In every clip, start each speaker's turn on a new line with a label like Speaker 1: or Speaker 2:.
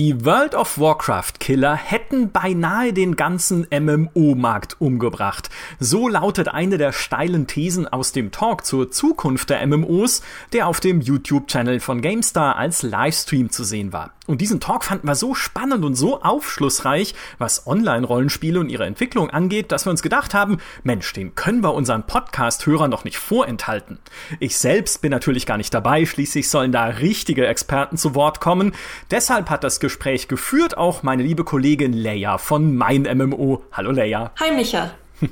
Speaker 1: Die World of Warcraft-Killer hätten beinahe den ganzen MMO-Markt umgebracht. So lautet eine der steilen Thesen aus dem Talk zur Zukunft der MMOs, der auf dem YouTube-Channel von GameStar als Livestream zu sehen war. Und diesen Talk fanden wir so spannend und so aufschlussreich, was Online-Rollenspiele und ihre Entwicklung angeht, dass wir uns gedacht haben, Mensch, den können wir unseren Podcast-Hörern noch nicht vorenthalten. Ich selbst bin natürlich gar nicht dabei, schließlich sollen da richtige Experten zu Wort kommen. Deshalb hat das Gespräch geführt auch meine liebe Kollegin Leia von Mein MMO. Hallo Leia.
Speaker 2: Hi Micha.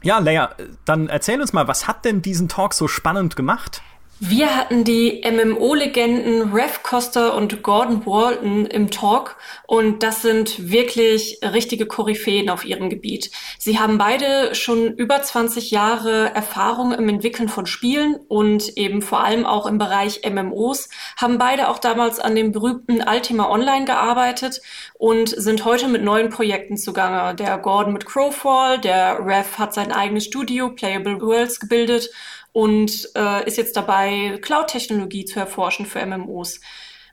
Speaker 1: Ja, Leia, dann erzähl uns mal, was hat denn diesen Talk so spannend gemacht?
Speaker 2: Wir hatten die MMO-Legenden Rev Costa und Gordon Walton im Talk und das sind wirklich richtige Koryphäen auf ihrem Gebiet. Sie haben beide schon über 20 Jahre Erfahrung im Entwickeln von Spielen und eben vor allem auch im Bereich MMOs, haben beide auch damals an dem berühmten Ultima Online gearbeitet und sind heute mit neuen Projekten zugange. Der Gordon mit Crowfall, der Rev hat sein eigenes Studio Playable Worlds gebildet und äh, ist jetzt dabei, Cloud-Technologie zu erforschen für MMOs.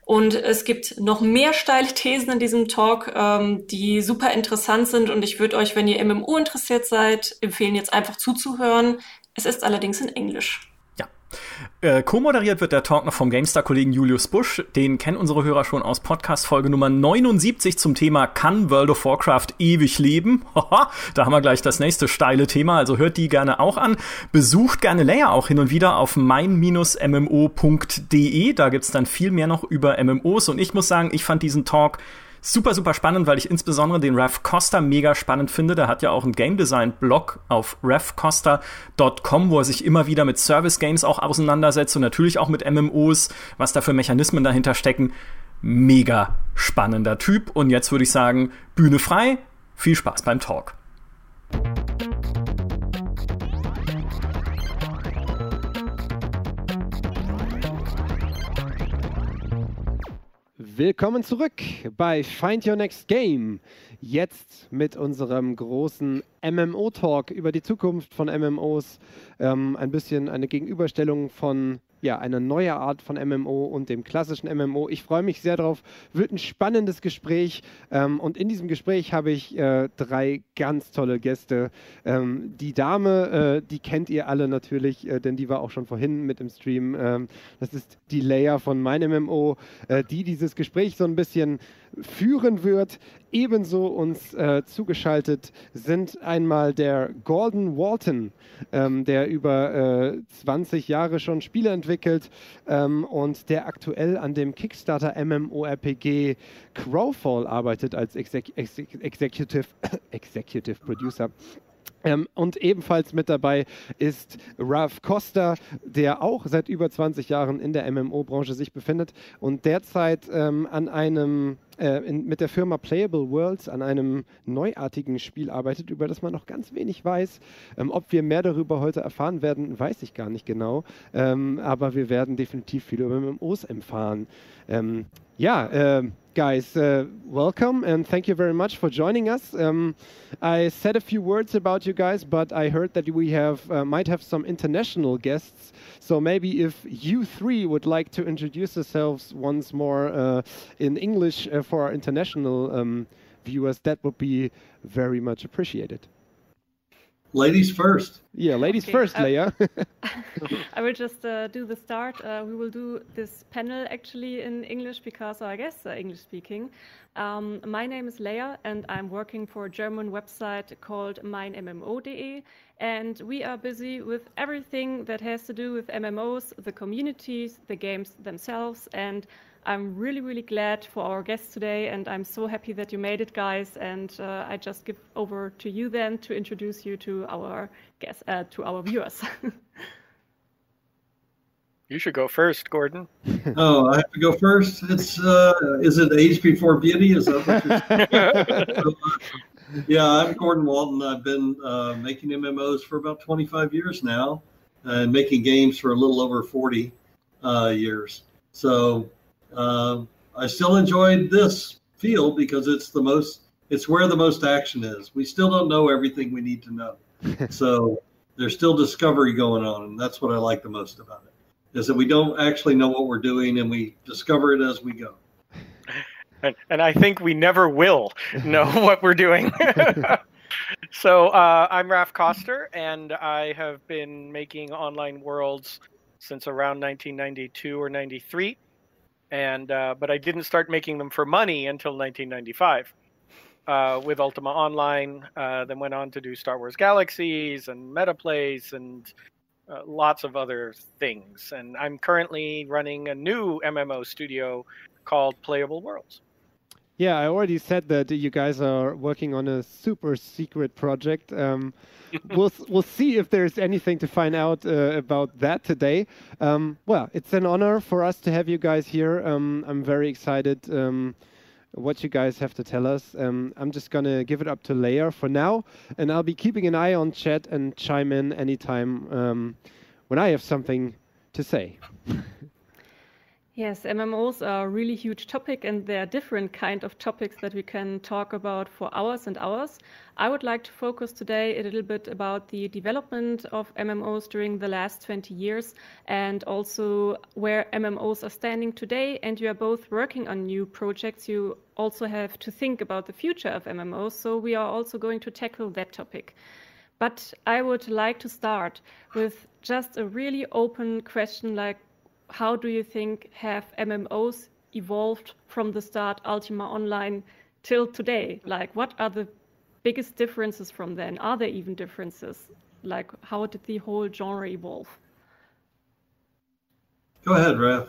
Speaker 2: Und es gibt noch mehr steile Thesen in diesem Talk, ähm, die super interessant sind. Und ich würde euch, wenn ihr MMO interessiert seid, empfehlen, jetzt einfach zuzuhören. Es ist allerdings in Englisch.
Speaker 1: Äh, Co-moderiert wird der Talk noch vom GameStar-Kollegen Julius Busch. Den kennen unsere Hörer schon aus Podcast-Folge Nummer 79 zum Thema Kann World of Warcraft ewig leben? da haben wir gleich das nächste steile Thema, also hört die gerne auch an. Besucht gerne Leia auch hin und wieder auf mein-mmo.de. Da gibt's dann viel mehr noch über MMOs und ich muss sagen, ich fand diesen Talk super, super spannend, weil ich insbesondere den Rev Costa mega spannend finde. Der hat ja auch einen Game Design Blog auf revcosta.com, wo er sich immer wieder mit Service Games auch auseinandersetzt und natürlich auch mit MMOs, was da für Mechanismen dahinter stecken. Mega spannender Typ. Und jetzt würde ich sagen, Bühne frei. Viel Spaß beim Talk.
Speaker 3: Willkommen zurück bei Find Your Next Game. Jetzt mit unserem großen MMO-Talk über die Zukunft von MMOs. Ähm, ein bisschen eine Gegenüberstellung von ja, eine neue Art von MMO und dem klassischen MMO. Ich freue mich sehr drauf. Wird ein spannendes Gespräch. Ähm, und in diesem Gespräch habe ich äh, drei ganz tolle Gäste. Ähm, die Dame, äh, die kennt ihr alle natürlich, äh, denn die war auch schon vorhin mit im Stream. Ähm, das ist die Leia von meinem MMO, äh, die dieses Gespräch so ein bisschen führen wird. Ebenso uns äh, zugeschaltet sind einmal der Gordon Walton, ähm, der über äh, 20 Jahre schon Spiele entwickelt ähm, und der aktuell an dem Kickstarter MMORPG Crowfall arbeitet als Exec Exec Executive, Executive Producer. Ähm, und ebenfalls mit dabei ist Ralph Costa, der auch seit über 20 Jahren in der MMO-Branche sich befindet und derzeit ähm, an einem äh, in, mit der Firma Playable Worlds an einem neuartigen Spiel arbeitet, über das man noch ganz wenig weiß. Ähm, ob wir mehr darüber heute erfahren werden, weiß ich gar nicht genau. Ähm, aber wir werden definitiv viel über MMOs erfahren. Ähm, ja, äh, guys, uh, welcome and thank you very much for joining us. Um, I said a few words about you guys, but I heard that we have uh, might have some international guests. So maybe if you three would like to introduce yourselves once more uh, in English uh, for our international um, viewers, that would be very much appreciated.
Speaker 4: Ladies first.
Speaker 3: Yeah, ladies okay. first, uh, Leia.
Speaker 5: I will just uh, do the start. Uh, we will do this panel actually in English because I guess uh, English speaking. Um, my name is Leia and I'm working for a German website called meinmmo.de. And we are busy with everything that has to do with MMOs, the communities, the games themselves, and I'm really, really glad for our guests today, and I'm so happy that you made it, guys. And uh, I just give over to you then to introduce you to our guests, uh, to our viewers.
Speaker 6: you should go first, Gordon.
Speaker 4: oh, I have to go first. It's uh, is it age before beauty? Is that what you're yeah, I'm Gordon Walton. I've been uh, making MMOs for about 25 years now, and making games for a little over 40 uh, years. So uh, I still enjoyed this field because it's the most, it's where the most action is. We still don't know everything we need to know. so there's still discovery going on. And that's what I like the most about it is that we don't actually know what we're doing and we discover it as we go.
Speaker 6: and, and I think we never will know what we're doing. so uh, I'm Raph Koster, and I have been making online worlds since around 1992 or 93, and uh, but I didn't start making them for money until 1995. Uh, with Ultima Online, uh, then went on to do Star Wars Galaxies and Metaplace and uh, lots of other things. And I'm currently running a new MMO studio called Playable Worlds.
Speaker 3: Yeah, I already said that you guys are working on a super secret project. Um, we'll we'll see if there's anything to find out uh, about that today. Um, well, it's an honor for us to have you guys here. Um, I'm very excited um, what you guys have to tell us. Um, I'm just gonna give it up to Leia for now, and I'll be keeping an eye on chat and chime in anytime um, when I have something to say.
Speaker 5: Yes, MMOs are a really huge topic, and there are different kind of topics that we can talk about for hours and hours. I would like to focus today a little bit about the development of MMOs during the last 20 years, and also where MMOs are standing today. And you are both working on new projects. You also have to think about the future of MMOs, so we are also going to tackle that topic. But I would like to start with just a really open question like how do you think have MMOs evolved from the start Ultima Online till today? Like, what are the biggest differences from then? Are there even differences? Like, how did the whole genre evolve?
Speaker 4: Go ahead, Raph.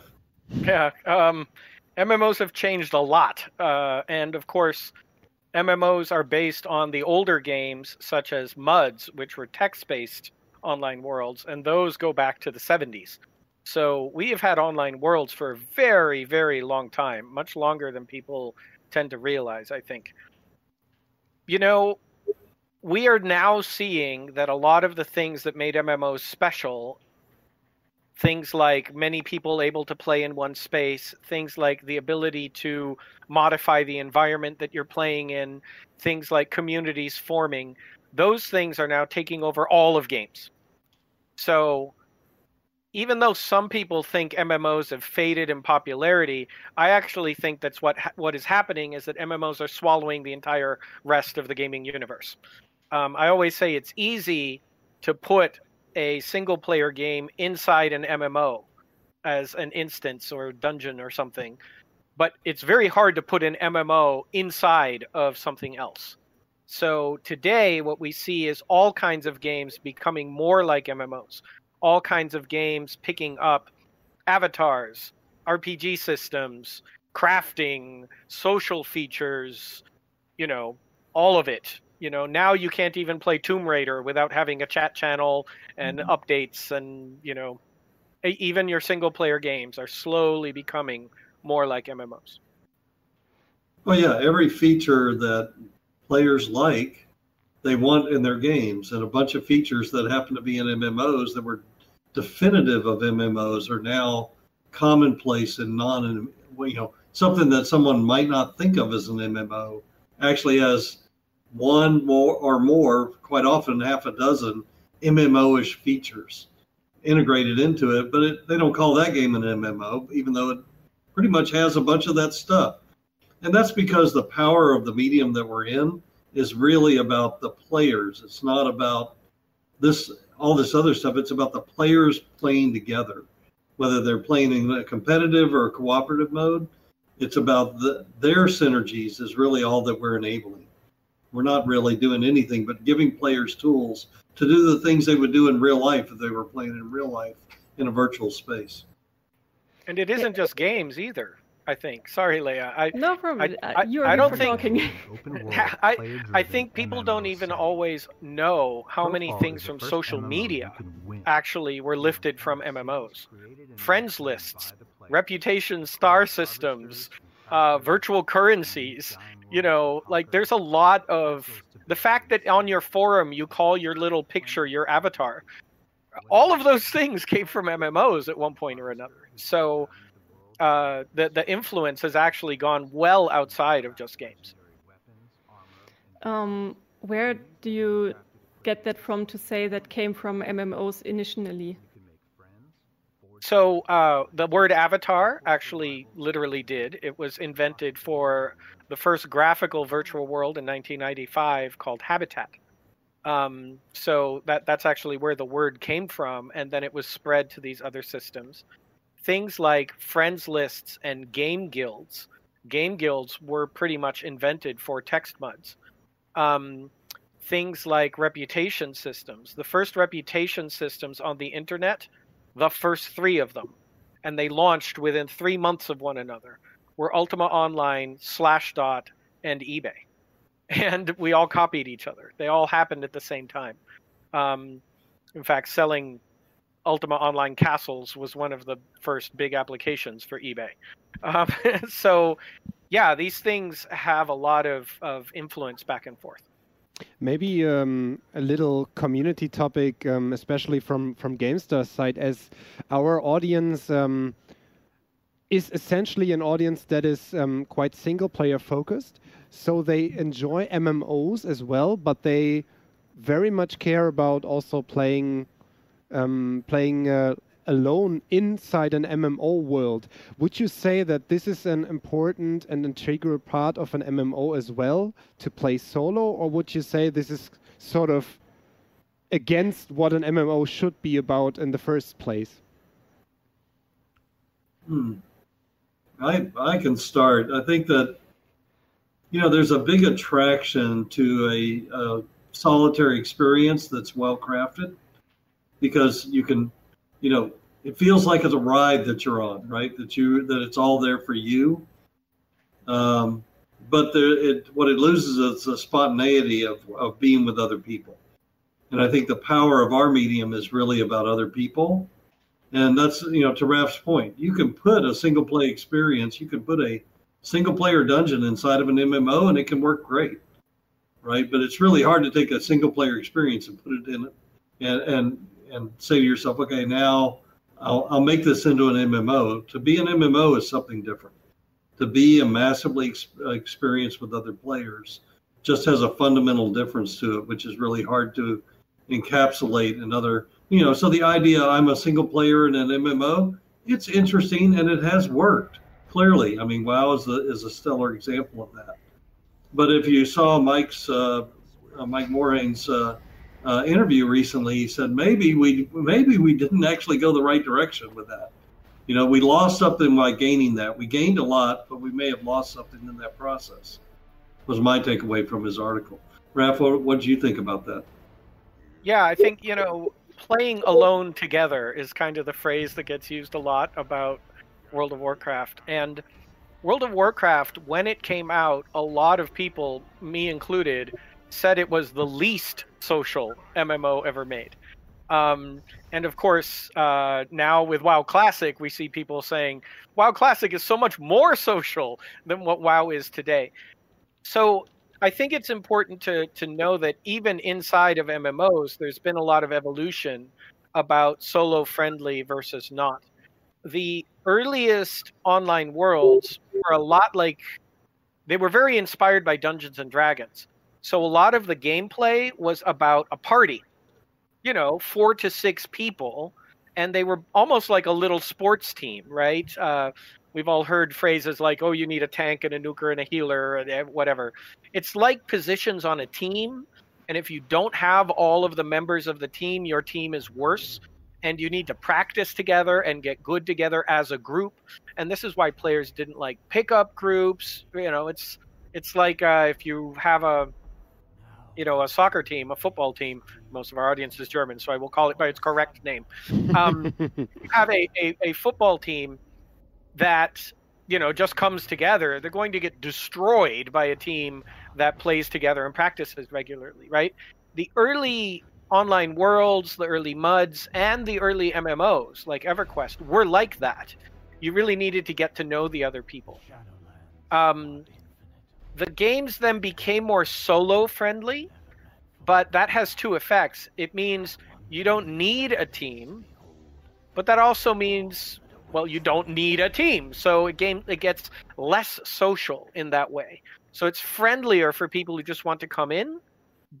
Speaker 6: Yeah, um, MMOs have changed a lot, uh, and of course, MMOs are based on the older games such as MUDs, which were text-based online worlds, and those go back to the 70s. So we have had online worlds for a very, very long time, much longer than people tend to realize, I think. You know, we are now seeing that a lot of the things that made MMOs special, things like many people able to play in one space, things like the ability to modify the environment that you're playing in, things like communities forming, those things are now taking over all of games. So even though some people think MMOs have faded in popularity, I actually think that's what ha- what is happening is that MMOs are swallowing the entire rest of the gaming universe. Um, I always say it's easy to put a single player game inside an MMO as an instance or dungeon or something, but it's very hard to put an MMO inside of something else. So today, what we see is all kinds of games becoming more like MMOs all kinds of games picking up avatars, RPG systems, crafting, social features, you know, all of it. You know, now you can't even play Tomb Raider without having a chat channel and mm-hmm. updates and, you know, even your single player games are slowly becoming more like MMOs.
Speaker 4: Well, yeah, every feature that players like they want in their games, and a bunch of features that happen to be in MMOs that were definitive of MMOs are now commonplace and non, you know, something that someone might not think of as an MMO actually has one more or more, quite often half a dozen MMO-ish features integrated into it, but it, they don't call that game an MMO, even though it pretty much has a bunch of that stuff. And that's because the power of the medium that we're in is really about the players. It's not about this all this other stuff. It's about the players playing together, whether they're playing in a competitive or a cooperative mode. It's about the, their synergies is really all that we're enabling. We're not really doing anything but giving players tools to do the things they would do in real life if they were playing in real life in a virtual space.
Speaker 6: And it isn't just games either. I think. Sorry, Leia. I,
Speaker 5: no problem.
Speaker 6: I, I,
Speaker 5: You're
Speaker 6: I don't think.
Speaker 5: Talking.
Speaker 6: I, I think people don't even always know how many things from social media actually were lifted from MMOs. Friends lists, reputation star systems, uh, virtual currencies. You know, like there's a lot of the fact that on your forum you call your little picture your avatar. All of those things came from MMOs at one point or another. So uh, the the influence has actually gone well outside of just games.
Speaker 5: Um, where do you get that from to say that came from MMOs initially?
Speaker 6: So uh, the word avatar actually literally did. It was invented for the first graphical virtual world in 1995 called Habitat. Um, so that that's actually where the word came from, and then it was spread to these other systems. Things like friends lists and game guilds. Game guilds were pretty much invented for text muds. Um, things like reputation systems. The first reputation systems on the internet, the first three of them, and they launched within three months of one another, were Ultima Online, Slashdot, and eBay. And we all copied each other. They all happened at the same time. Um, in fact, selling Ultima Online castles was one of the first big applications for eBay. Um, so, yeah, these things have a lot of, of influence back and forth.
Speaker 3: Maybe um, a little community topic, um, especially from from GameStar's side, as our audience um, is essentially an audience that is um, quite single player focused. So they enjoy MMOs as well, but they very much care about also playing um, playing uh, alone inside an MMO world. Would you say that this is an important and integral part of an MMO as well to play solo, or would you say this is sort of against what an MMO should be about in the first place?
Speaker 4: Hmm. I I can start. I think that you know there's a big attraction to a, a solitary experience that's well crafted because you can you know, it feels like it's a ride that you're on, right? That you that it's all there for you. Um, but there, it what it loses is the spontaneity of of being with other people. And I think the power of our medium is really about other people. And that's you know to Raph's point, you can put a single play experience, you can put a single player dungeon inside of an MMO, and it can work great, right? But it's really hard to take a single player experience and put it in it and and and say to yourself, okay, now I'll, I'll make this into an MMO. To be an MMO is something different. To be a massively ex- experience with other players just has a fundamental difference to it, which is really hard to encapsulate in other, you know. So the idea I'm a single player in an MMO, it's interesting and it has worked clearly. I mean, WoW is a, is a stellar example of that. But if you saw Mike's uh, uh, Mike Morhaime's uh, uh, interview recently, he said maybe we maybe we didn't actually go the right direction with that. You know, we lost something by gaining that. We gained a lot, but we may have lost something in that process. Was my takeaway from his article. Raph, what, do you think about that?
Speaker 6: Yeah, I think you know playing alone together is kind of the phrase that gets used a lot about World of Warcraft and. World of Warcraft, when it came out, a lot of people, me included, said it was the least social MMO ever made. Um, and of course, uh, now with WoW Classic, we see people saying WoW Classic is so much more social than what WoW is today. So I think it's important to to know that even inside of MMOs, there's been a lot of evolution about solo friendly versus not. The earliest online worlds were a lot like they were very inspired by Dungeons and Dragons. So a lot of the gameplay was about a party, you know, four to six people, and they were almost like a little sports team, right? Uh, we've all heard phrases like, "Oh, you need a tank and a nuker and a healer and whatever." It's like positions on a team, and if you don't have all of the members of the team, your team is worse and you need to practice together and get good together as a group. And this is why players didn't like pickup groups. You know, it's it's like uh, if you have a you know, a soccer team, a football team. Most of our audience is German, so I will call it by its correct name. Um, you have a, a, a football team that you know just comes together. They're going to get destroyed by a team that plays together and practices regularly, right? The early online worlds, the early MUDs, and the early MMOs like EverQuest were like that. You really needed to get to know the other people. Um, the games then became more solo friendly, but that has two effects. It means you don't need a team, but that also means well you don't need a team. So a game it gets less social in that way. So it's friendlier for people who just want to come in,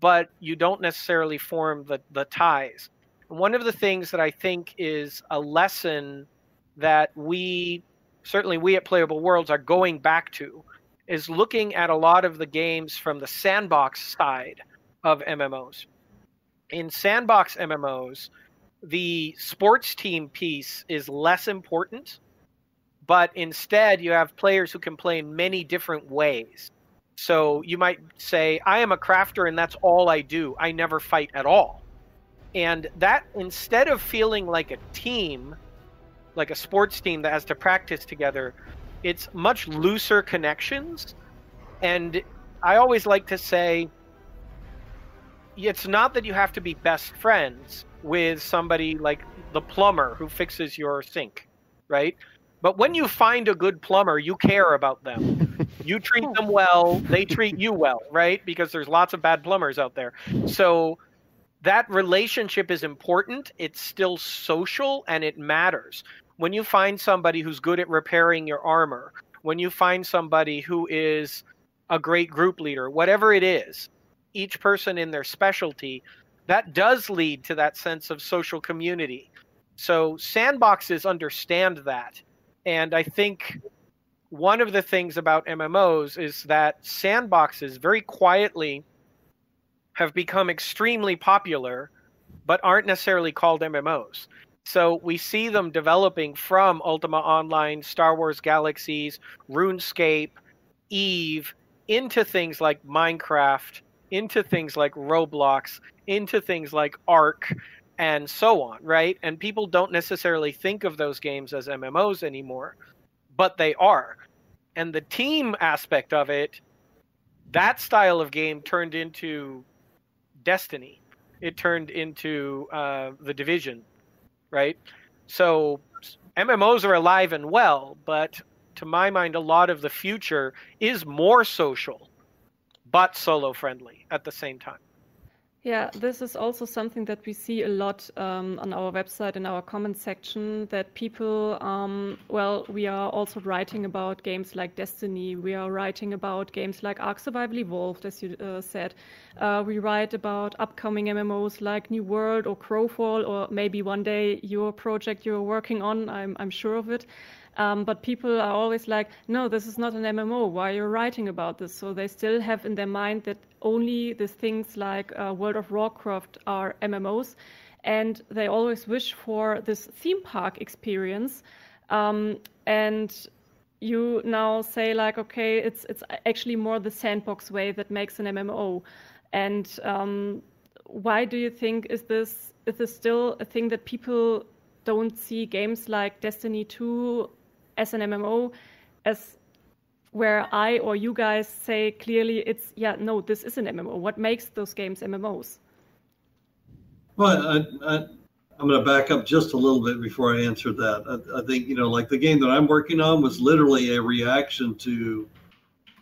Speaker 6: but you don't necessarily form the the ties. One of the things that I think is a lesson that we, certainly we at Playable Worlds, are going back to is looking at a lot of the games from the sandbox side of MMOs. In sandbox MMOs, the sports team piece is less important, but instead you have players who can play in many different ways. So you might say, I am a crafter and that's all I do. I never fight at all. And that, instead of feeling like a team, like a sports team that has to practice together, it's much looser connections. And I always like to say, it's not that you have to be best friends with somebody like the plumber who fixes your sink, right? But when you find a good plumber, you care about them. you treat oh. them well, they treat you well, right? Because there's lots of bad plumbers out there. So that relationship is important. It's still social and it matters. When you find somebody who's good at repairing your armor, when you find somebody who is a great group leader, whatever it is, each person in their specialty, that does lead to that sense of social community. So sandboxes understand that and I think one of the things about MMOs is that sandboxes very quietly have become extremely popular, but aren't necessarily called MMOs. So we see them developing from Ultima Online, Star Wars Galaxies, RuneScape, Eve, into things like Minecraft, into things like Roblox, into things like Ark, and so on, right? And people don't necessarily think of those games as MMOs anymore, but they are. And the team aspect of it, that style of game turned into Destiny. It turned into uh, the Division, right? So MMOs are alive and well, but to my mind, a lot of the future is more social, but solo friendly at the same time.
Speaker 5: Yeah, this is also something that we see a lot um, on our website in our comment section. That people, um, well, we are also writing about games like Destiny. We are writing about games like Ark Survival Evolved, as you uh, said. Uh, we write about upcoming MMOs like New World or Crowfall, or maybe one day your project you're working on. I'm, I'm sure of it. Um, but people are always like, no, this is not an MMO. Why are you writing about this? So they still have in their mind that only the things like uh, World of Warcraft are MMOs. And they always wish for this theme park experience. Um, and you now say like, okay, it's it's actually more the sandbox way that makes an MMO. And um, why do you think is this is this still a thing that people don't see games like Destiny 2 as an MMO as where I or you guys say clearly it's yeah no this is an MMO. What makes those games MMOs?
Speaker 4: Well, I, am going to back up just a little bit before I answer that. I, I, think you know, like the game that I'm working on was literally a reaction to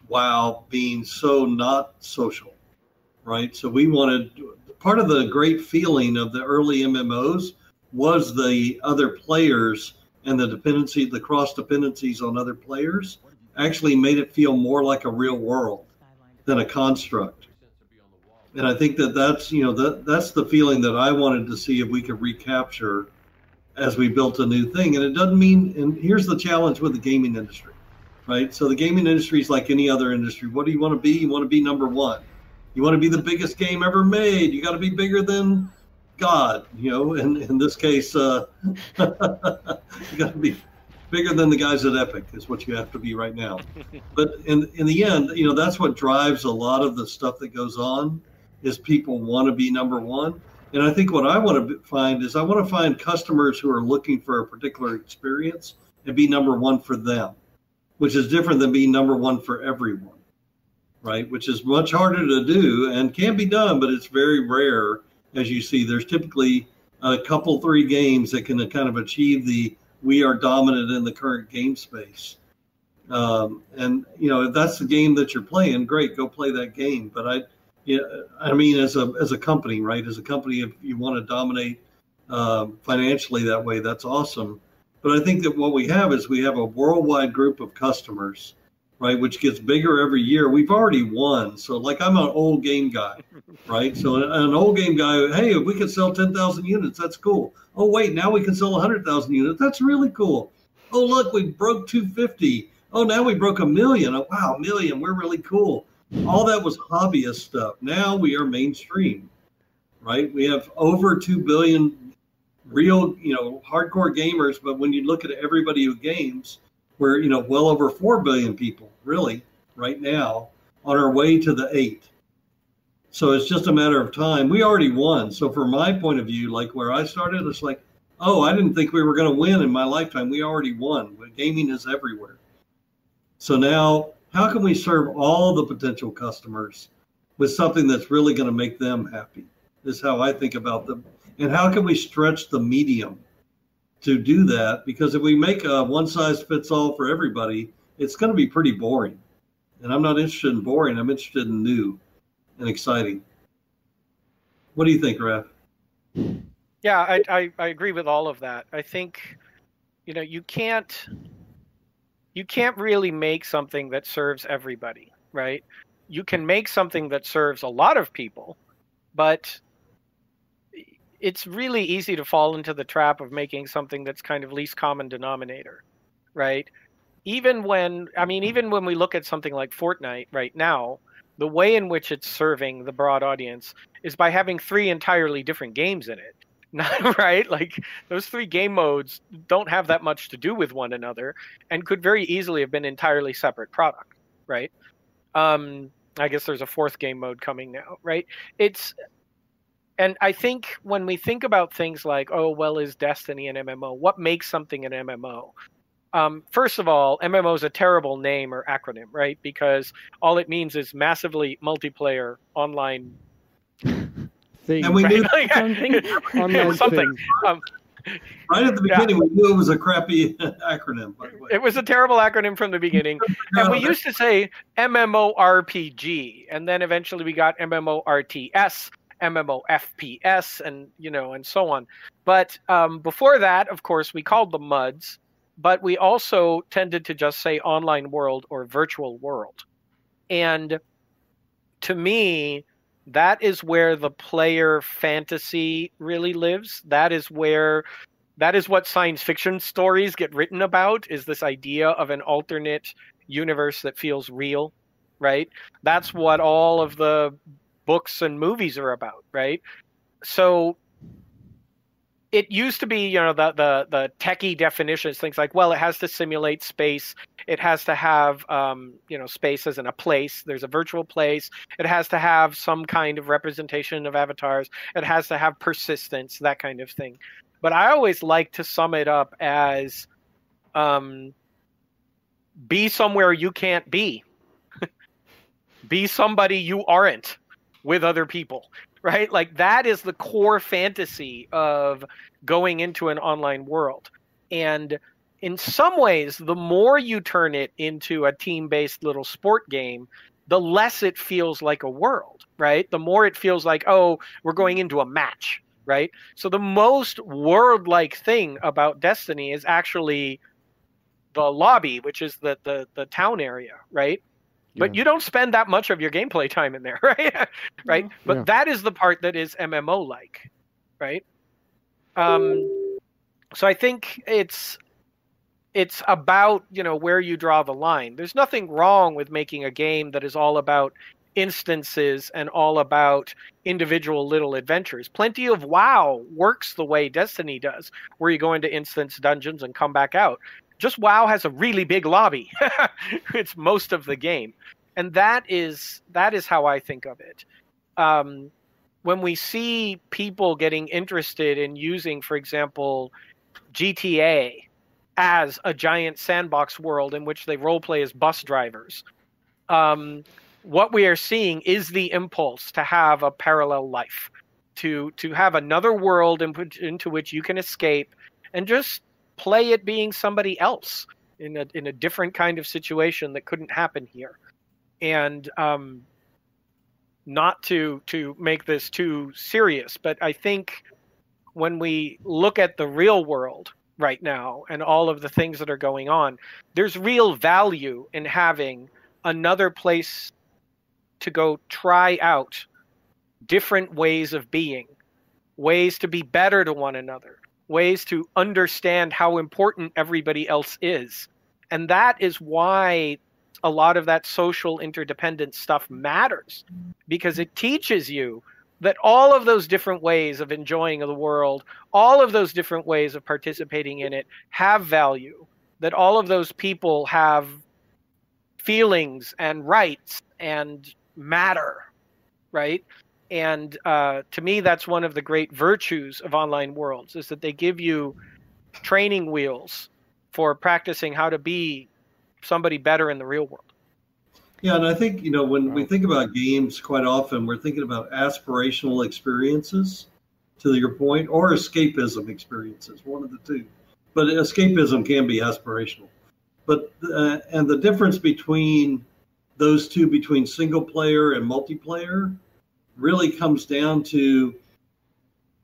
Speaker 4: WoW being so not social, right? So we wanted part of the great feeling of the early MMOs was the other players and the dependency, the cross dependencies on other players actually made it feel more like a real world than a construct. And I think that that's you know that that's the feeling that I wanted to see if we could recapture as we built a new thing. And it doesn't mean. And here's the challenge with the gaming industry, right? So the gaming industry is like any other industry. What do you want to be? You want to be number one. You want to be the biggest game ever made. You got to be bigger than God, you know, in, in this case, uh, you got to be bigger than the guys at Epic is what you have to be right now. But in in the end, you know, that's what drives a lot of the stuff that goes on is people want to be number one. And I think what I want to find is I want to find customers who are looking for a particular experience and be number one for them, which is different than being number one for everyone, right? Which is much harder to do and can be done, but it's very rare as you see, there's typically a couple, three games that can kind of achieve the we are dominant in the current game space. Um, and you know, if that's the game that you're playing, great, go play that game. But I, yeah, I mean, as a as a company, right? As a company, if you want to dominate uh, financially that way, that's awesome. But I think that what we have is we have a worldwide group of customers right, which gets bigger every year. We've already won. So, like, I'm an old game guy, right? So, an old game guy, hey, if we can sell 10,000 units, that's cool. Oh, wait, now we can sell 100,000 units. That's really cool. Oh, look, we broke 250. Oh, now we broke a million. Oh, wow, a million. We're really cool. All that was hobbyist stuff. Now we are mainstream, right? We have over 2 billion real, you know, hardcore gamers. But when you look at everybody who games, we're, you know, well over 4 billion people, really, right now, on our way to the eight. So it's just a matter of time. We already won. So, from my point of view, like where I started, it's like, oh, I didn't think we were going to win in my lifetime. We already won. Gaming is everywhere. So now, how can we serve all the potential customers with something that's really going to make them happy? Is how I think about them. And how can we stretch the medium to do that? Because if we make a one size fits all for everybody, it's going to be pretty boring. And I'm not interested in boring. I'm interested in new and exciting. What do you think, Raph?
Speaker 6: Yeah, I, I, I agree with all of that. I think, you know, you can't you can't really make something that serves everybody, right? You can make something that serves a lot of people, but it's really easy to fall into the trap of making something that's kind of least common denominator, right? Even when I mean even when we look at something like Fortnite right now, the way in which it's serving the broad audience is by having three entirely different games in it. right? Like those three game modes don't have that much to do with one another and could very easily have been entirely separate product, right? Um, I guess there's a fourth game mode coming now, right? It's and I think when we think about things like, oh, well, is Destiny an MMO? What makes something an MMO? Um, first of all, MMO is a terrible name or acronym, right? Because all it means is massively multiplayer online
Speaker 3: thing.
Speaker 4: And we knew
Speaker 6: Like,
Speaker 3: Something. Online
Speaker 6: something.
Speaker 3: thing.
Speaker 6: Um,
Speaker 4: right at the beginning, we knew it was a crappy acronym. By the way.
Speaker 6: it was a terrible acronym from the beginning. And we used to say MMORPG, and then eventually we got MMORTS, MMOFPS, and you know, and so on. But um, before that, of course, we called them MUDs, but we also tended to just say online world or virtual world. And to me, that is where the player fantasy really lives. That is where that is what science fiction stories get written about is this idea of an alternate universe that feels real, right? That's what all of the books and movies are about, right? So it used to be, you know, the the the techie definitions, things like, well, it has to simulate space. It has to have, um, you know, space as in a place. There's a virtual place. It has to have some kind of representation of avatars. It has to have persistence, that kind of thing. But I always like to sum it up as, um, be somewhere you can't be. be somebody you aren't with other people right? Like that is the core fantasy of going into an online world. And in some ways, the more you turn it into a team based little sport game, the less it feels like a world, right? The more it feels like, oh, we're going into a match, right? So the most world like thing about Destiny is actually the lobby, which is the, the, the town area, right? But
Speaker 3: Yeah.
Speaker 6: you don't spend that much of your gameplay time in there, right? right? But
Speaker 3: Yeah.
Speaker 6: that is the part that is MMO like, right? Um, so I think it's it's about you know where you draw the line. There's nothing wrong with making a game that is all about instances and all about individual little adventures. Plenty of WoW works the way Destiny does, where you go into instance dungeons and come back out. Just WoW has a really big lobby. it's most of the game. And that is that is how I think of it. Um, when we see people getting interested in using, for example, GTA as a giant sandbox world in which they role play as bus drivers, um, what we are seeing is the impulse to have a parallel life, to to have another world in, into which you can escape and just play it being somebody else in a in a different kind of situation that couldn't happen here, and um, not to to make this too serious, but I think when we look at the real world right now and all of the things that are going on, there's real value in having another place to go try out different ways of being, ways to be better to one another, ways to understand how important everybody else is. And that is why a lot of that social interdependent stuff matters because it teaches you that all of those different ways of enjoying the world, all of those different ways of participating in it have value, that all of those people have feelings and rights and matter, right? And uh, to me, that's one of the great virtues of online worlds is that they give you training wheels for practicing how to be somebody better in the real world.
Speaker 4: Yeah, and I think you know when we think about games, quite often we're thinking about aspirational experiences, to your point, or escapism experiences, one of the two. But escapism can be aspirational. But uh, and the difference between those two, between single player and multiplayer, really comes down to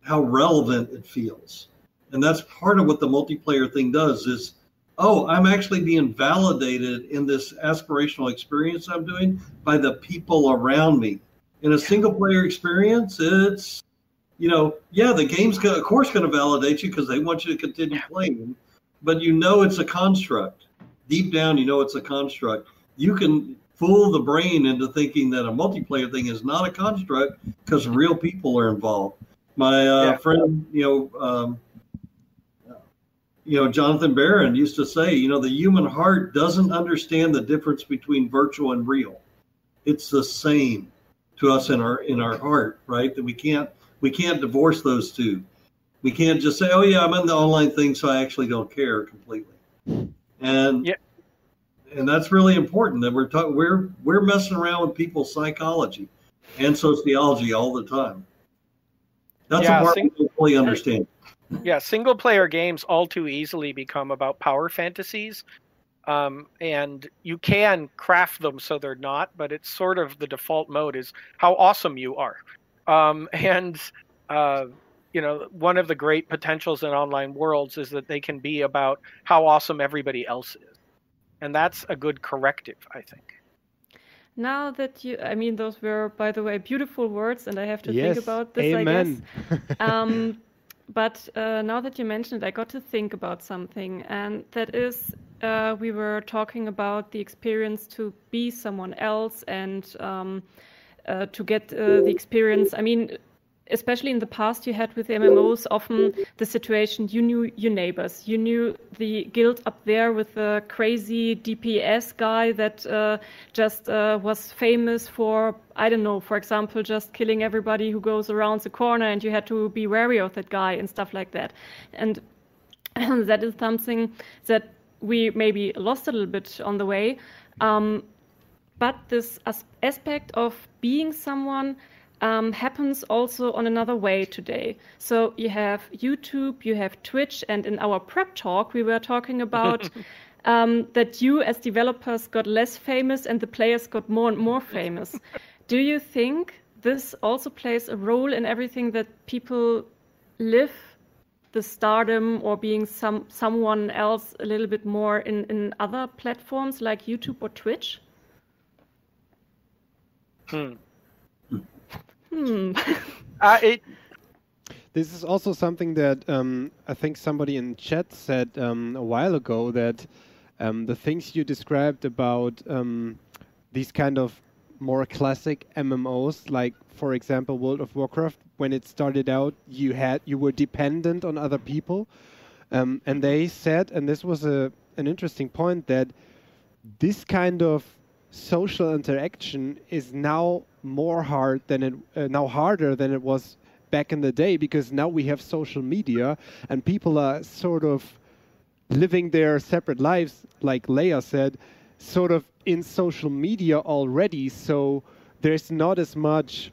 Speaker 4: how relevant it feels, and that's part of what the multiplayer thing does. Is oh, I'm actually being validated in this aspirational experience I'm doing by the people around me. In a single player experience, it's, you know, yeah, the game's gonna, of course going to validate you because they want you to continue playing, but you know it's a construct. Deep down, you know it's a construct. You can fool the brain into thinking that a multiplayer thing is not a construct because real people are involved. My uh, yeah. friend, you know, um, you know, Jonathan Baron used to say, you know, the human heart doesn't understand the difference between virtual and real. It's the same to us in our in our heart, right? That we can't we can't divorce those two. We can't just say, "Oh yeah, I'm in the online thing, so I actually don't care completely." And yeah. And that's really important that we're talking we're we're messing around with people's psychology and sociology all the time. That's yeah, a part we don't fully understand
Speaker 6: yeah, single player games all too easily become about power fantasies. Um, and you can craft them so they're not, but it's sort of the default mode is how awesome you are. Um, and, uh, you know, one of the great potentials in online worlds is that they can be about how awesome everybody else is. And that's a good corrective, I think.
Speaker 5: Now that you, I mean, those were, by the way, beautiful words, and I have to
Speaker 3: yes,
Speaker 5: think about this,
Speaker 3: amen.
Speaker 5: I guess. Um, but uh, now that you mentioned it, I got to think about something, and that is uh, we were talking about the experience to be someone else and um, uh, to get uh, the experience. I mean, especially in the past you had with MMOs, often the situation you knew your neighbors, you knew the guild up there with the crazy DPS guy that uh, just uh, was famous for I don't know, for example, just killing everybody who goes around the corner, and you had to be wary of that guy and stuff like that, and that is something that we maybe lost a little bit on the way. Um, but this as- aspect of being someone um, happens also on another way today. So you have YouTube, you have Twitch, and in our prep talk, we were talking about um, that you as developers got less famous and the players got more and more famous. Do you think this also plays a role in everything that people live? The stardom or being some someone else a little bit more in, in other platforms like YouTube or Twitch?
Speaker 6: Hmm.
Speaker 5: Hmm.
Speaker 6: uh, it,
Speaker 3: this is also something that um, I think somebody in chat said um, a while ago that um, the things you described about um, these kind of more classic MMOs, like for example World of Warcraft, when it started out, you had you were dependent on other people, um, and they said, and this was a an interesting point that this kind of social interaction is now more hard than it uh, now harder than it was back in the day because now we have social media and people are sort of living their separate lives like Leia said sort of in social media already. So there's not as much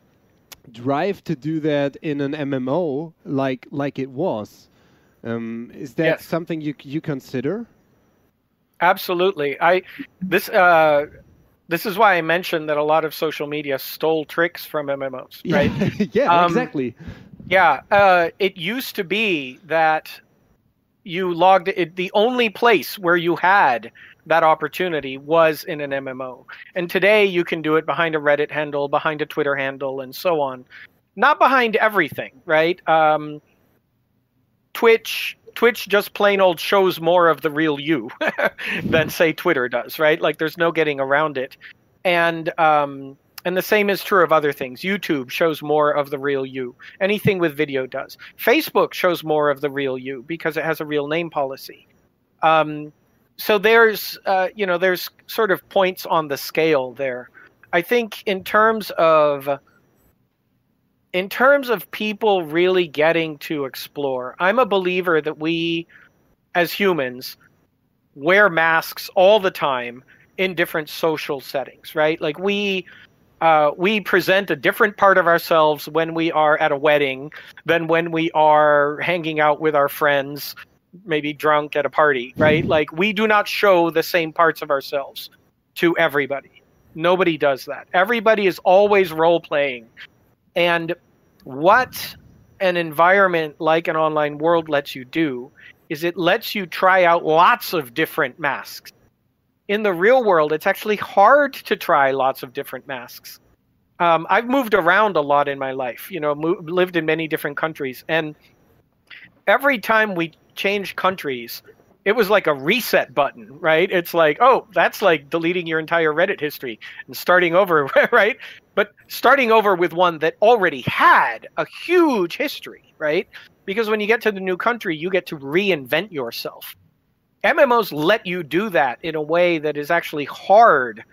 Speaker 3: drive to do that in an MMO like like it was. Um, is that yes. something you you consider?
Speaker 6: Absolutely. I this uh this is why I mentioned that a lot of social media stole tricks from MMOs, right?
Speaker 3: yeah, um, exactly.
Speaker 6: Yeah, uh, it used to be that you logged it. The only place where you had that opportunity was in an MMO. And today you can do it behind a Reddit handle, behind a Twitter handle, and so on. Not behind everything, right? Um, Twitch, Twitch just plain old shows more of the real you than say Twitter does, right? Like there's no getting around it. And um, and the same is true of other things. YouTube shows more of the real you. Anything with video does. Facebook shows more of the real you because it has a real name policy. Um, so there's uh, you know there's sort of points on the scale there. I think in terms of in terms of people really getting to explore, I'm a believer that we as humans wear masks all the time in different social settings, right? Like we uh, we present a different part of ourselves when we are at a wedding than when we are hanging out with our friends maybe drunk at a party, right? Like we do not show the same parts of ourselves to everybody. Nobody does that. Everybody is always role playing. And what an environment like an online world lets you do is it lets you try out lots of different masks. In the real world, it's actually hard to try lots of different masks. Um, I've moved around a lot in my life, you know, lived in many different countries, and every time we change countries, it was like a reset button, right? It's like, oh, that's like deleting your entire Reddit history and starting over, right? But starting over with one that already had a huge history, right? Because when you get to the new country, you get to reinvent yourself. MMOs let you do that in a way that is actually hard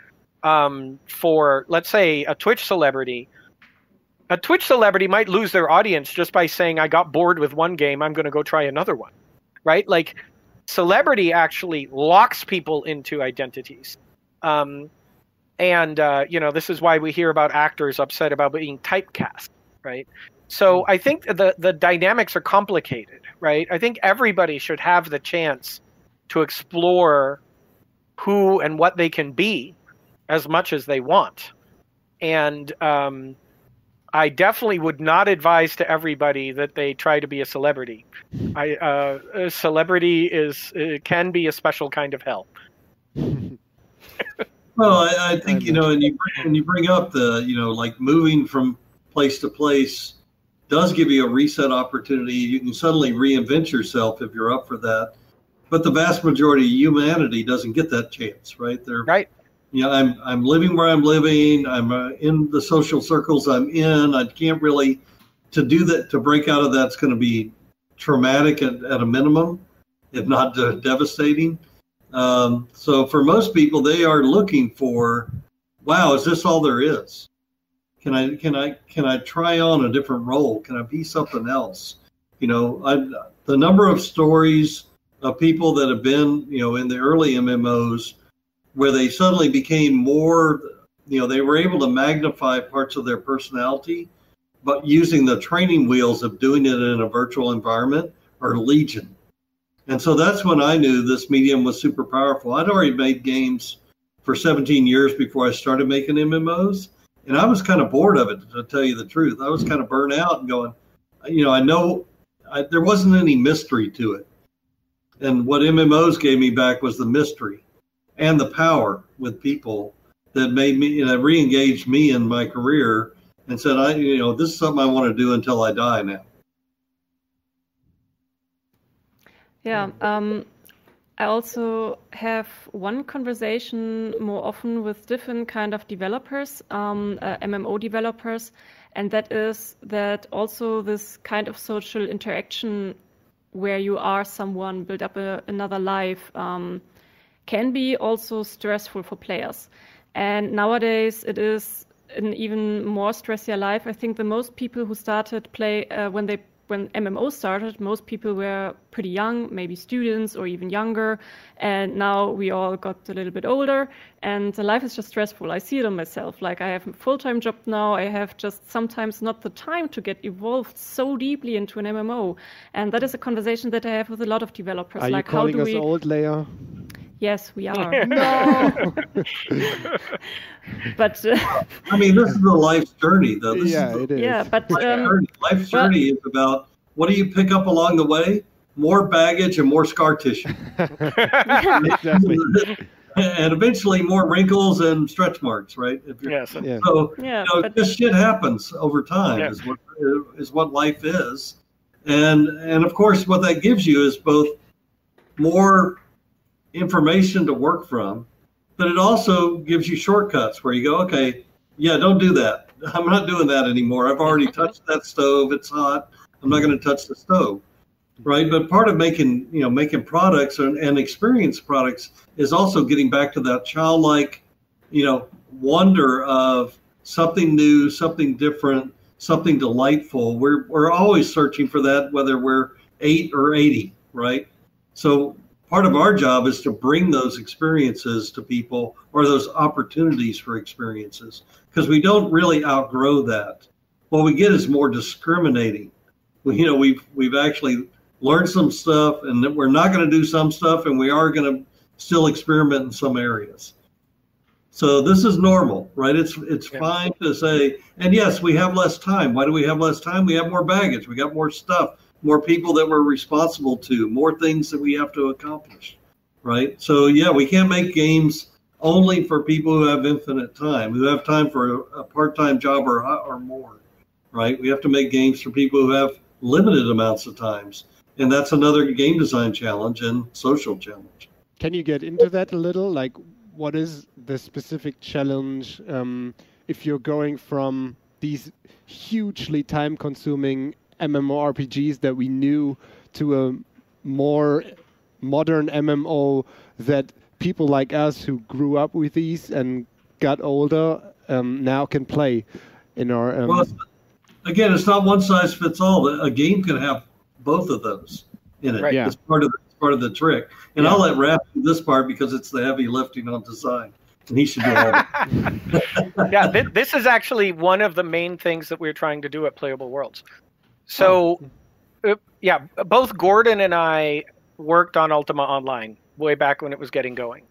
Speaker 6: um, for, let's say, a Twitch celebrity a Twitch celebrity might lose their audience just by saying, I got bored with one game, I'm going to go try another one right? Like celebrity actually locks people into identities. Um, and uh, you know this is why we hear about actors upset about being typecast, right? So. I think the the dynamics are complicated, right? I think everybody should have the chance to explore who and what they can be as much as they want, and um, I definitely would not advise to everybody that they try to be a celebrity. I uh, a celebrity is can be a special kind of hell.
Speaker 4: well, I, I think you know, and you when you bring up the you know like moving from place to place does give you a reset opportunity. You can suddenly reinvent yourself if you're up for that. But the vast majority of humanity doesn't get that chance, right? They're
Speaker 6: right
Speaker 4: you know, I'm I'm living where I'm living. I'm uh, in the social circles I'm in. I can't really to do that to break out of that's going to be traumatic at, at a minimum, if not uh, devastating. Um, so for most people, they are looking for, wow, is this all there is? Can I can I can I try on a different role? Can I be something else? You know, I, the number of stories of people that have been, you know, in the early MMOs where they suddenly became more, you know, they were able to magnify parts of their personality, but using the training wheels of doing it in a virtual environment are legion. And so that's when I knew this medium was super powerful. I'd already made games for 17 years before I started making MMOs. And I was kind of bored of it, to tell you the truth. I was kind of burnt out and going, you know, I know I, there wasn't any mystery to it. And what MMOs gave me back was the mystery and the power with people that made me, you re-engaged me in my career and said, I, you know, this is something I want to do until I die now.
Speaker 5: Yeah. Um, I also have one conversation more often with different kind of developers, um, uh, MMO developers, and that is that also this kind of social interaction where you are someone, build up a, another life, um, can be also stressful for players. And nowadays, it is an even more stressy life. I think the most people who started play uh, when they when MMO started, most people were pretty young, maybe students or even younger. And now we all got a little bit older, and the life is just stressful. I see it on myself. Like I have a full time job now. I have just sometimes not the time to get involved so deeply into an MMO. And that is a conversation that I have with a lot of developers.
Speaker 3: Are
Speaker 5: like,
Speaker 3: you calling
Speaker 5: how do
Speaker 3: us
Speaker 5: we...
Speaker 3: old, Leia?
Speaker 5: Yes, we are. no. but uh,
Speaker 4: I mean, this is a life's journey, though. This
Speaker 3: yeah,
Speaker 4: is
Speaker 3: it is.
Speaker 5: Yeah, but
Speaker 4: life's
Speaker 5: um,
Speaker 4: journey. Life's journey is about what do you pick up along the way, more baggage and more scar tissue. and eventually more wrinkles and stretch marks, right? If you're-
Speaker 6: yes.
Speaker 3: Yeah.
Speaker 4: So
Speaker 5: Yeah,
Speaker 4: you know,
Speaker 5: but
Speaker 4: this shit happens over time.
Speaker 6: Yeah.
Speaker 4: Is what is what life is, and and of course, what that gives you is both more information to work from, but it also gives you shortcuts where you go, okay, yeah, don't do that. I'm not doing that anymore. I've already touched that stove. It's hot. I'm not going to touch the stove. Right. But part of making, you know, making products and, and experience products is also getting back to that childlike, you know, wonder of something new, something different, something delightful. We're, we're always searching for that, whether we're eight or 80. Right. So part of our job is to bring those experiences to people or those opportunities for experiences because we don't really outgrow that. What we get is more discriminating. We, you know, we've we've actually learned some stuff, and that we're not going to do some stuff, and we are going to still experiment in some areas. So this is normal, right? It's it's
Speaker 6: Yeah.
Speaker 4: fine to say, and yes, we have less time. Why do we have less time? We have more baggage. We got more stuff, more people that we're responsible to, more things that we have to accomplish, right? So yeah, we can't make games only for people who have infinite time, who have time for a, a part-time job or or more, right? We have to make games for people who have limited amounts of times, and that's another game design challenge and social challenge.
Speaker 3: Can you get into that a little? Like, what is the specific challenge um, if you're going from these hugely time consuming MMORPGs that we knew to a more modern MMO that people like us who grew up with these and got older um, now can play in our. Um,
Speaker 4: Well, again, it's not one size fits all. A game can have both of those in it.
Speaker 6: Right.
Speaker 3: Yeah.
Speaker 4: It's part of the, part of the trick. And I'll let Raph do this part because it's the heavy lifting on design, and he should do all it.
Speaker 6: yeah, th- this is actually one of the main things that we're trying to do at Playable Worlds. So, uh, yeah, both Gordon and I worked on Ultima Online way back when it was getting going.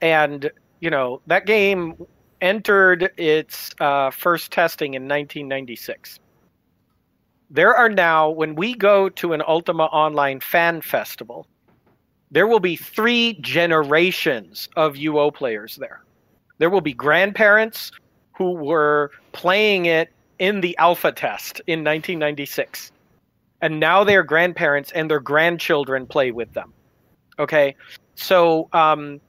Speaker 6: And, you know, that game entered its uh, first testing in 1996. There are now, when we go to an Ultima Online fan festival, there will be three generations of UO players there. There will be grandparents who were playing it in the alpha test in 1996. And now they're grandparents and their grandchildren play with them. Okay? So, um,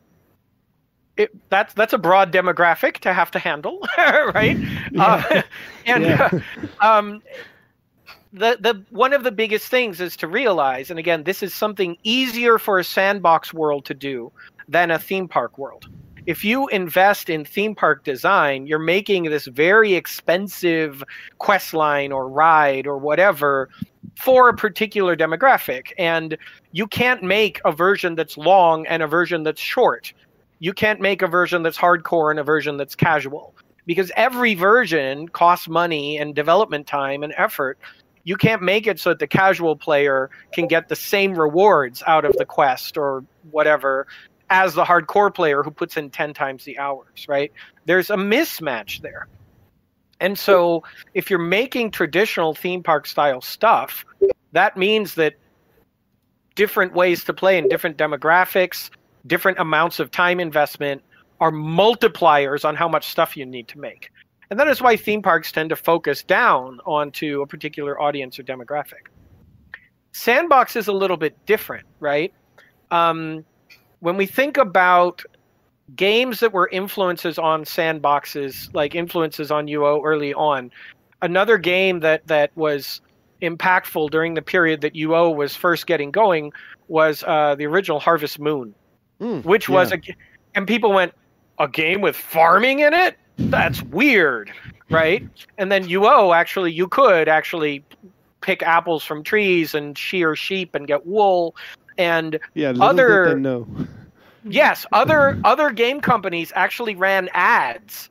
Speaker 6: it, that's that's a broad demographic to have to handle, right? Uh, and
Speaker 3: Yeah.
Speaker 6: um, the the one of the biggest things is to realize, and again, this is something easier for a sandbox world to do than a theme park world. If you invest in theme park design, you're making this very expensive quest line or ride or whatever for a particular demographic, and you can't make a version that's long and a version that's short. You can't make a version that's hardcore and a version that's casual. Because every version costs money and development time and effort. You can't make it so that the casual player can get the same rewards out of the quest or whatever as the hardcore player who puts in 10 times the hours, right? There's a mismatch there. And so if you're making traditional theme park style stuff, that means that different ways to play and different demographics, different amounts of time investment are multipliers on how much stuff you need to make. And that is why theme parks tend to focus down onto a particular audience or demographic. Sandbox is a little bit different, right? Um, when we think about games that were influences on sandboxes, like influences on UO early on, another game that, that was impactful during the period that UO was first getting going was uh, the original Harvest Moon,
Speaker 3: Mm,
Speaker 6: which was
Speaker 3: yeah.
Speaker 6: a, and people went, a game with farming in it? That's weird, right? And then UO actually, you could actually pick apples from trees and shear sheep and get wool. And
Speaker 3: yeah,
Speaker 6: other-
Speaker 3: know.
Speaker 6: yes, other other game companies actually ran ads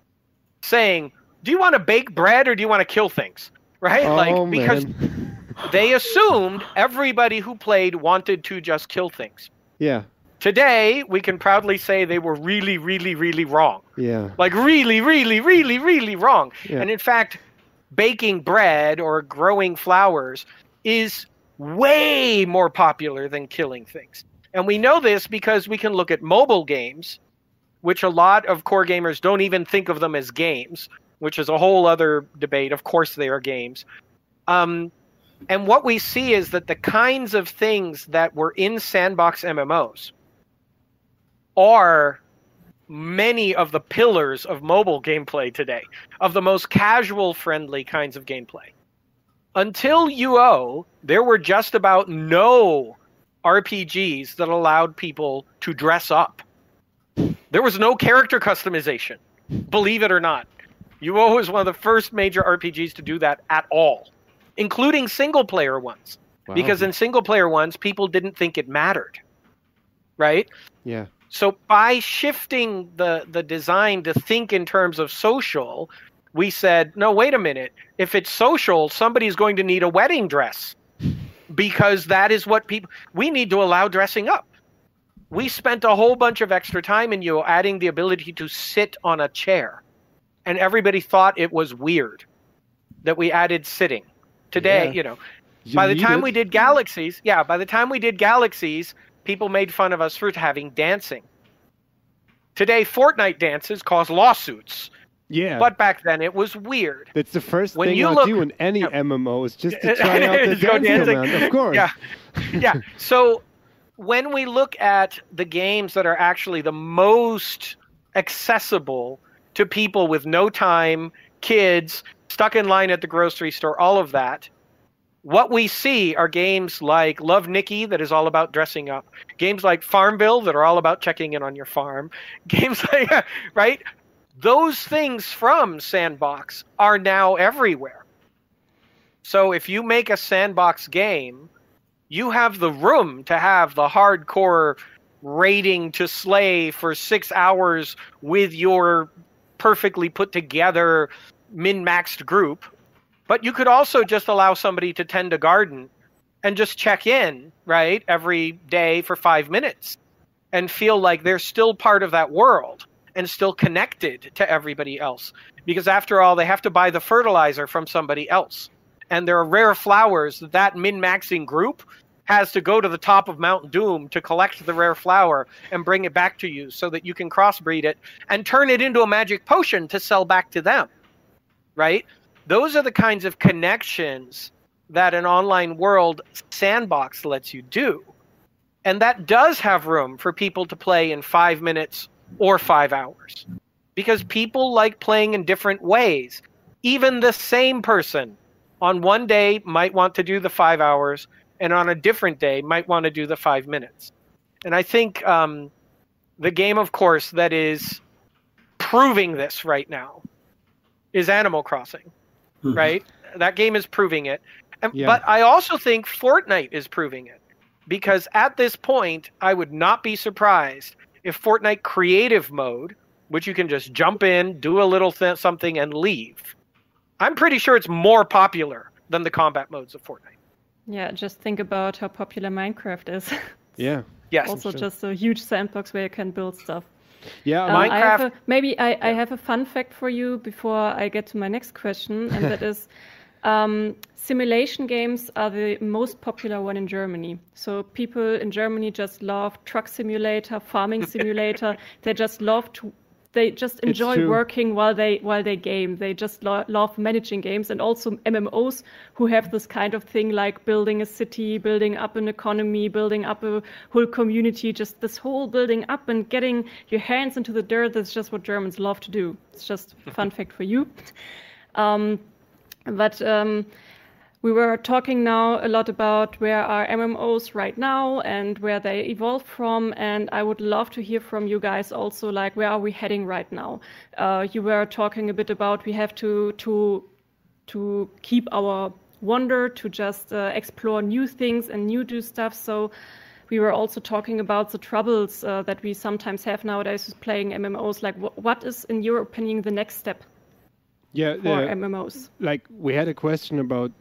Speaker 6: saying, "Do you want to bake bread or do you want to kill things?" Right?
Speaker 3: oh,
Speaker 6: like because
Speaker 3: man.
Speaker 6: they assumed everybody who played wanted to just kill things.
Speaker 3: yeah,
Speaker 6: Today, we can proudly say they were really, really, really wrong.
Speaker 3: yeah,
Speaker 6: Like, really, really, really, really wrong.
Speaker 3: Yeah.
Speaker 6: And in fact, baking bread or growing flowers is way more popular than killing things. And we know this because we can look at mobile games, which a lot of core gamers don't even think of them as games, which is a whole other debate. Of course, they are games. Um, and what we see is that the kinds of things that were in sandbox MMOs are many of the pillars of mobile gameplay today, of the most casual friendly kinds of gameplay. Until UO, there were just about no RPGs that allowed people to dress up. There was no character customization, believe it or not. UO was one of the first major RPGs to do that at all, including single player ones. Wow. Because in single player ones, people didn't think it mattered. Right?
Speaker 3: Yeah.
Speaker 6: So by shifting the the design to think in terms of social, we said, no, wait a minute. If it's social, somebody's going to need a wedding dress because that is what people we need to allow dressing up. We spent a whole bunch of extra time in UO adding the ability to sit on a chair. And everybody thought it was weird that we added sitting. Today, yeah. you know, you by the time it. we did galaxies, yeah, by the time we did galaxies, people made fun of us for having dancing. Today, Fortnite dances cause lawsuits.
Speaker 3: Yeah.
Speaker 6: But back then it was weird.
Speaker 3: That's the first when thing I look, do in any yeah. MMO is just to try out the dance command, of course.
Speaker 6: Yeah. Yeah. so when we look at the games that are actually the most accessible to people with no time, kids, stuck in line at the grocery store, all of that, what we see are games like Love Nikki, that is all about dressing up. Games like Farmville, that are all about checking in on your farm. Games like, right? Those things from Sandbox are now everywhere. So if you make a Sandbox game, you have the room to have the hardcore raiding to slay for six hours with your perfectly put together min maxed group but you could also just allow somebody to tend a garden and just check in, right, every day for five minutes and feel like they're still part of that world and still connected to everybody else. Because after all, they have to buy the fertilizer from somebody else. And there are rare flowers that that min maxing group has to go to the top of Mount Doom to collect the rare flower and bring it back to you so that you can crossbreed it and turn it into a magic potion to sell back to them. Right? Those are the kinds of connections that an online world sandbox lets you do. And that does have room for people to play in five minutes or five hours because people like playing in different ways. Even the same person on one day might want to do the five hours, and on a different day might want to do the five minutes. And I think um, the game, of course, that is proving this right now is Animal Crossing mm-hmm. right? That game is proving it. And, yeah. But I also think Fortnite is proving it because at this point, I would not be surprised if Fortnite creative mode, which you can just jump in, do a little th- something, and leave. I'm pretty sure it's more popular than the combat modes of Fortnite.
Speaker 5: Yeah, just think about how popular Minecraft is.
Speaker 3: yeah.
Speaker 6: Yes.
Speaker 5: Also, just a huge sandbox where you can build stuff.
Speaker 3: Yeah, uh,
Speaker 6: Minecraft.
Speaker 5: I a, maybe I, I, have a fun fact for you before I get to my next question, and that is. Um, simulation games are the most popular one in Germany. So people in Germany just love truck simulator, farming simulator. they just love to they just enjoy working while they while they game. They just lo- love managing games and also MMOs who have this kind of thing like building a city, building up an economy, building up a whole community. Just this whole building up and getting your hands into the dirt. That's just what Germans love to do. It's just a fun fact for you. Um, but um, we were talking now a lot about where are MMOs right now and where they evolve from, and I would love to hear from you guys also, like where are we heading right now? Uh, you were talking a bit about we have to to to keep our wonder, to just uh, explore new things and new do stuff. So we were also talking about the troubles uh, that we sometimes have nowadays with playing MMOs. Like, wh- what is, in your opinion, the next step?
Speaker 3: Yeah,
Speaker 5: for MMOs.
Speaker 3: Like we had a question about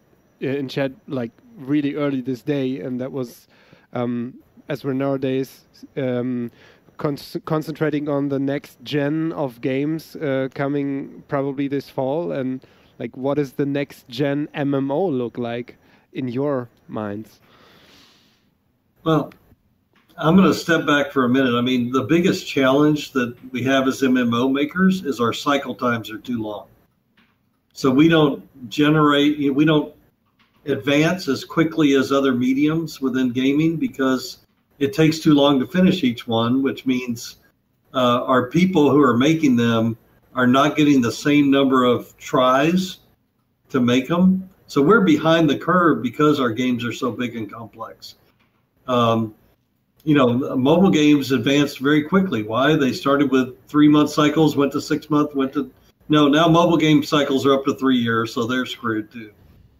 Speaker 3: uh, in chat like really early this day, and that was um, as we're nowadays um, con concentrating on the next gen of games uh, coming probably this fall, and like what does the next gen MMO look like? in your minds?
Speaker 4: Well, I'm going to step back for a minute. I mean, the biggest challenge that we have as MMO makers is our cycle times are too long. So we don't generate, we don't advance as quickly as other mediums within gaming because it takes too long to finish each one, which means uh, our people who are making them are not getting the same number of tries to make them. So we're behind the curve because our games are so big and complex. Um, you know, mobile games advanced very quickly. Why? They started with three month cycles, went to six month, went to no. Now mobile game cycles are up to three years, so they're screwed too,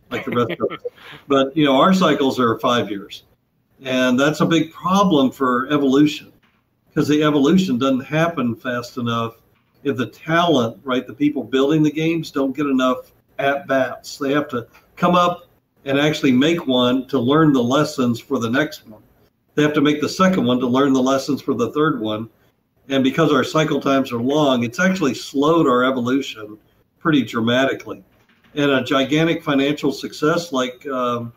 Speaker 4: like the rest of us. But you know, our cycles are five years, and that's a big problem for evolution because the evolution doesn't happen fast enough if the talent, right, the people building the games don't get enough at bats. They have to come up and actually make one to learn the lessons for the next one. They have to make the second one to learn the lessons for the third one. And because our cycle times are long, it's actually slowed our evolution pretty dramatically. And a gigantic financial success like um,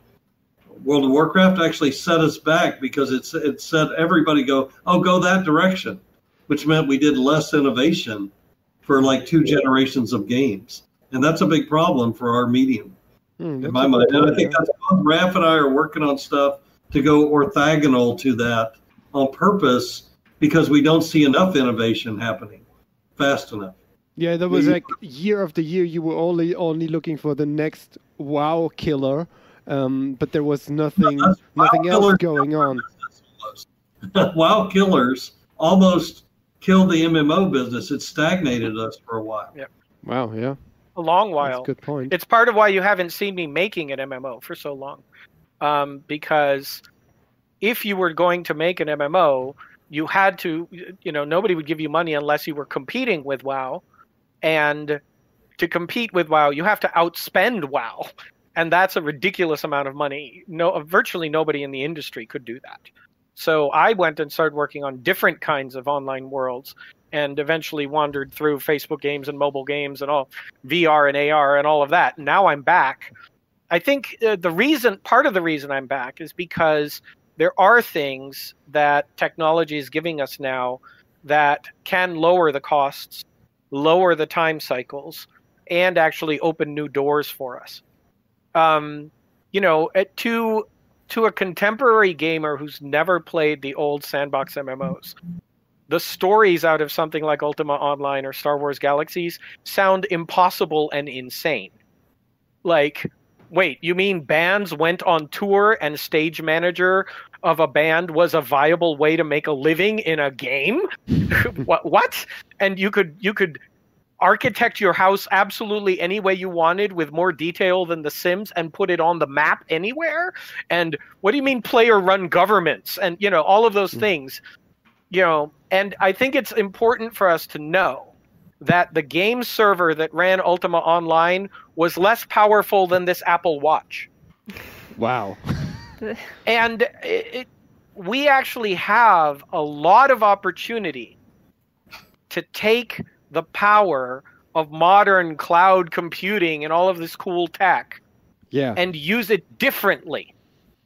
Speaker 4: World of Warcraft actually set us back because it's it said everybody go, oh, go that direction, which meant we did less innovation for like two generations of games, and that's a big problem for our medium mm, in my mind. And I think that's both Raph and I are working on stuff to go orthogonal to that on purpose because we don't see enough innovation happening fast enough.
Speaker 3: Yeah, there was like year after year you were only only looking for the next WoW killer um, but there was nothing no, nothing else going on.
Speaker 4: WoW killers almost killed the MMO business. It stagnated us for a while.
Speaker 6: Yep.
Speaker 3: Wow. Yeah.
Speaker 6: A long while.
Speaker 3: That's good point.
Speaker 6: It's part of why you haven't seen me making an MMO for so long, um, because if you were going to make an MMO, you had to, you know, nobody would give you money unless you were competing with WoW, and to compete with WoW, you have to outspend WoW and that's a ridiculous amount of money. No, virtually nobody in the industry could do that. So I went and started working on different kinds of online worlds, and eventually wandered through Facebook games and mobile games and all VR and AR and all of that. Now I'm back. I think uh, the reason, part of the reason I'm back, is because there are things that technology is giving us now that can lower the costs, lower the time cycles, and actually open new doors for us um, you know, to to a contemporary gamer who's never played the old sandbox MMOs, the stories out of something like Ultima Online or Star Wars Galaxies sound impossible and insane. Like, wait, you mean bands went on tour and stage manager of a band was a viable way to make a living in a game? what? What? And you could you could architect your house absolutely any way you wanted with more detail than The Sims and put it on the map anywhere? And what do you mean player run governments? And, you know, all of those mm. things, you know, and I think it's important for us to know that the game server that ran Ultima Online was less powerful than this Apple Watch.
Speaker 3: Wow.
Speaker 6: and it, we actually have a lot of opportunity to take the power of modern cloud computing and all of this cool tech
Speaker 3: yeah.
Speaker 6: and use it differently.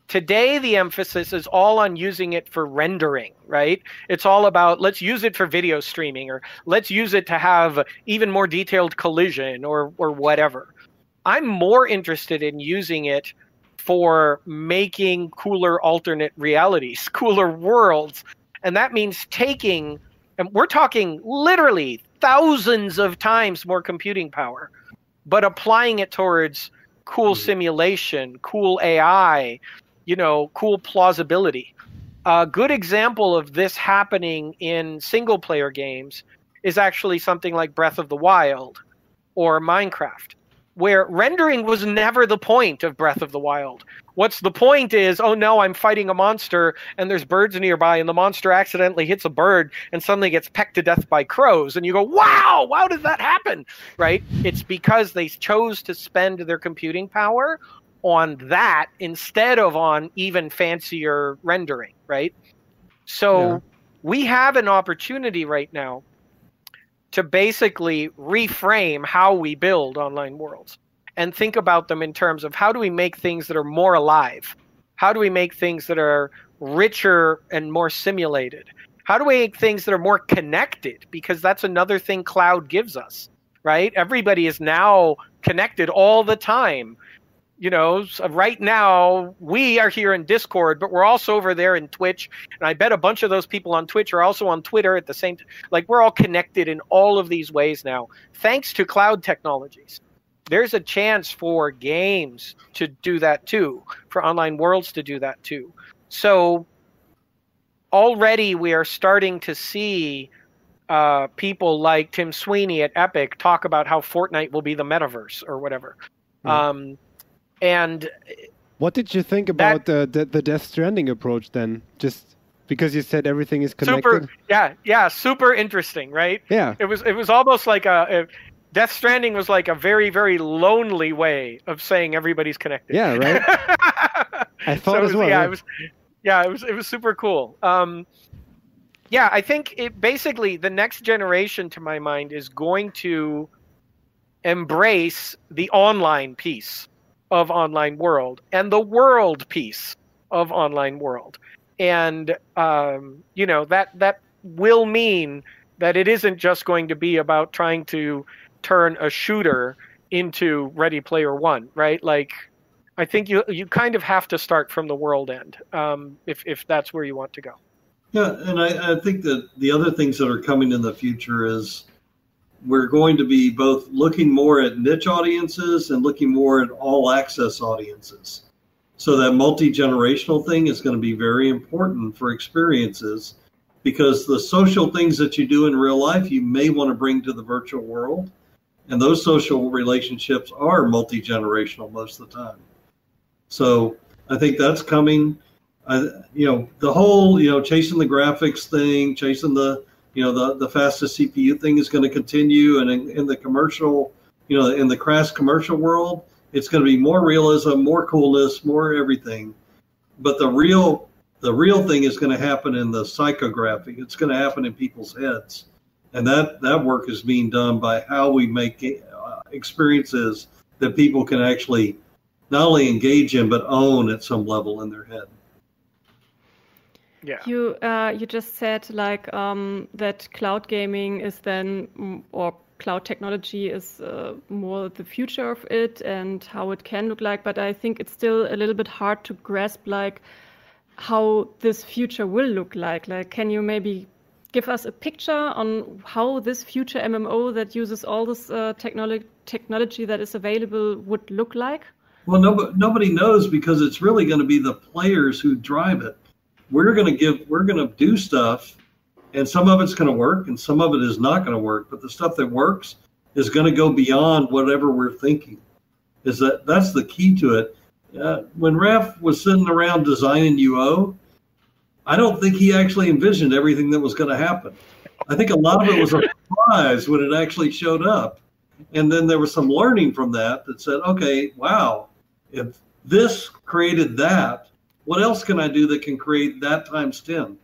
Speaker 6: Today, the emphasis is all on using it for rendering, right? It's all about let's use it for video streaming or let's use it to have even more detailed collision or, or whatever. I'm more interested in using it for making cooler alternate realities, cooler worlds. And that means taking, and we're talking literally thousands of times more computing power, but applying it towards cool mm-hmm. simulation, cool AI, you know, cool plausibility. A good example of this happening in single player games is actually something like Breath of the Wild or Minecraft where rendering was never the point of Breath of the Wild. What's the point is, oh no, I'm fighting a monster and there's birds nearby, and the monster accidentally hits a bird and suddenly gets pecked to death by crows. And you go, wow, how did that happen? Right? It's because they chose to spend their computing power on that instead of on even fancier rendering, right? So yeah. we have an opportunity right now to basically reframe how we build online worlds. and think about them in terms of how do we make things that are more alive? How do we make things that are richer and more simulated? How do we make things that are more connected? Because that's another thing cloud gives us, right? Everybody is now connected all the time. You know, right now we are here in Discord, but we're also over there in Twitch, and I bet a bunch of those people on Twitch are also on Twitter at the same. T- like we're all connected in all of these ways now, thanks to cloud technologies there's a chance for games to do that too, for online worlds to do that too. So already we are starting to see uh, people like Tim Sweeney at Epic talk about how Fortnite will be the metaverse or whatever. Mm. Um, and
Speaker 3: what did you think about that, the, the, the Death Stranding approach then? Just because you said everything is connected.
Speaker 6: Super, yeah, yeah, super interesting, right?
Speaker 3: Yeah.
Speaker 6: It was it was almost like a, Death Stranding was like a very, very lonely way of saying everybody's connected.
Speaker 3: Yeah, right. I thought so
Speaker 6: as
Speaker 3: well.
Speaker 6: Yeah, yeah, it was. Yeah, it was. It was super cool. Um, yeah, I think it basically the next generation, to my mind, is going to embrace the online piece of online world and the world piece of online world, and um, you know that that will mean that it isn't just going to be about trying to turn a shooter into Ready Player One, right? Like, I think you you kind of have to start from the world end um, if if that's where you want to go.
Speaker 4: Yeah, and I, I think that the other things that are coming in the future is we're going to be both looking more at niche audiences and looking more at all access audiences. So that multi generational thing is going to be very important for experiences because the social things that you do in real life you may want to bring to the virtual world and those social relationships are multi generational most of the time. So I think that's coming. I, you know, the whole you know chasing the graphics thing, chasing the you know the the fastest CPU thing is going to continue, and in, in the commercial, you know, in the crass commercial world, it's going to be more realism, more coolness, more everything. But the real the real thing is going to happen in the psychographic. It's going to happen in people's heads and that that work is being done by how we make uh, experiences that people can actually not only engage in but own at some level in their head.
Speaker 5: Yeah. You uh, you just said like um, that cloud gaming is then mm, or cloud technology is uh, more the future of it and how it can look like. But I think it's still a little bit hard to grasp like how this future will look like. Like, can you maybe give us a picture on how this future MMO that uses all this uh, technology technology that is available would look like?
Speaker 4: Well, nobody, nobody knows because it's really going to be the players who drive it. We're going to give, we're going to do stuff, and some of it's going to work, and some of it is not going to work. But the stuff that works is going to go beyond whatever we're thinking. Is that that's the key to it? Uh, when Raph was sitting around designing UO, I don't think he actually envisioned everything that was going to happen. I think a lot of it was a surprise when it actually showed up. And then there was some learning from that that said, okay, wow, if this created that, what else can I do that can create that times 10?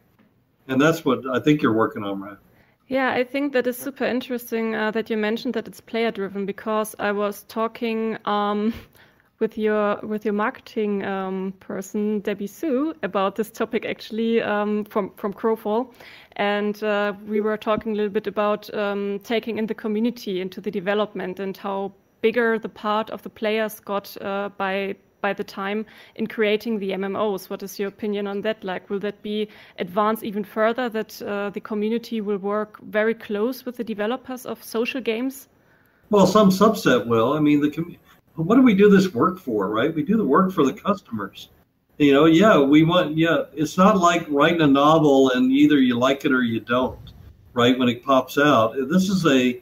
Speaker 4: And that's what I think you're working on, right?
Speaker 5: Yeah, I think that is super interesting uh, that you mentioned that it's player driven because I was talking um, with your with your marketing um, person Debbie Sue about this topic actually um, from from Crowfall, and uh, we were talking a little bit about um, taking in the community into the development and how bigger the part of the players got uh, by by the time in creating the MMOs. What is your opinion on that? Like, will that be advanced even further? That uh, the community will work very close with the developers of social games?
Speaker 4: Well, some subset will. I mean, the what do we do this work for, right? We do the work for the customers. You know, yeah, we want, yeah, it's not like writing a novel and either you like it or you don't, right? When it pops out, this is a,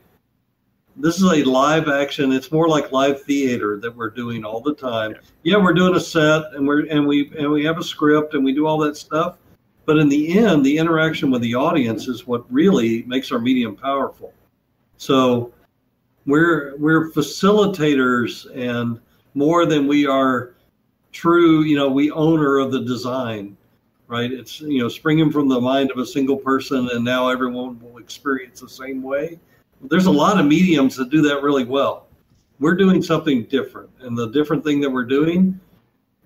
Speaker 4: this is a live action. It's more like live theater that we're doing all the time. Yeah, we're doing a set and we're and we and we have a script and we do all that stuff. But in the end, the interaction with the audience is what really makes our medium powerful. So we're we're facilitators and more than we are true you know we owner of the design right it's you know springing from the mind of a single person and now everyone will experience the same way there's a lot of mediums that do that really well we're doing something different. And the different thing that we're doing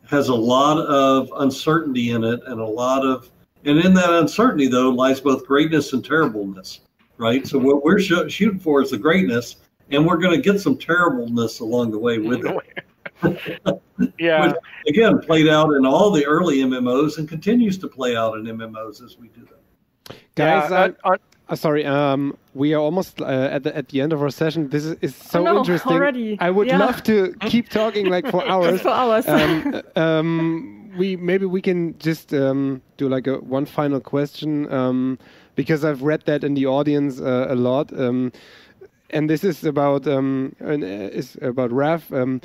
Speaker 4: has a lot of uncertainty in it and a lot of, and in that uncertainty, though, lies both greatness and terribleness, right? So what we're sh- shooting for is the greatness, and we're going to get some terribleness along the way with it.
Speaker 6: yeah. Which,
Speaker 4: again, played out in all the early MMOs and continues to play out in MMOs as we do them.
Speaker 3: Guys, yeah, uh, uh, uh, sorry, um, we are almost uh, at the at the end of our session. This is, is so
Speaker 5: oh, no,
Speaker 3: interesting.
Speaker 5: Already.
Speaker 3: I would
Speaker 5: yeah.
Speaker 3: love to keep talking like for hours.
Speaker 5: for hours.
Speaker 3: um, um, we maybe we can just um, do like a one final question um, because I've read that in the audience uh, a lot, um, and this is about um, uh, is about Raph.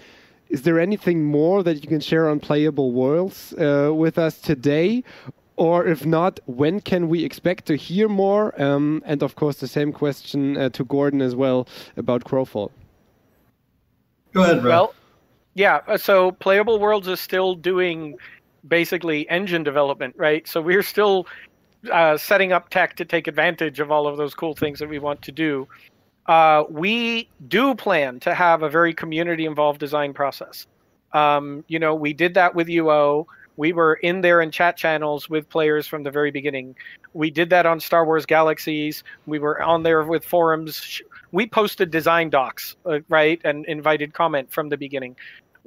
Speaker 3: is there anything more that you can share on playable worlds uh, with us today, or if not, when can we expect to hear more? Um, and of course, the same question uh, to Gordon as well about Crowfall.
Speaker 4: Go ahead, bro.
Speaker 6: Well, yeah. Uh, so Playable Worlds is still doing basically engine development, right? So we're still uh, setting up tech to take advantage of all of those cool things that we want to do. Uh, we do plan to have a very community involved design process. Um, you know, we did that with UO we were in there in chat channels with players from the very beginning. We did that on Star Wars Galaxies. We were on there with forums. We posted design docs, uh, right, and invited comment from the beginning.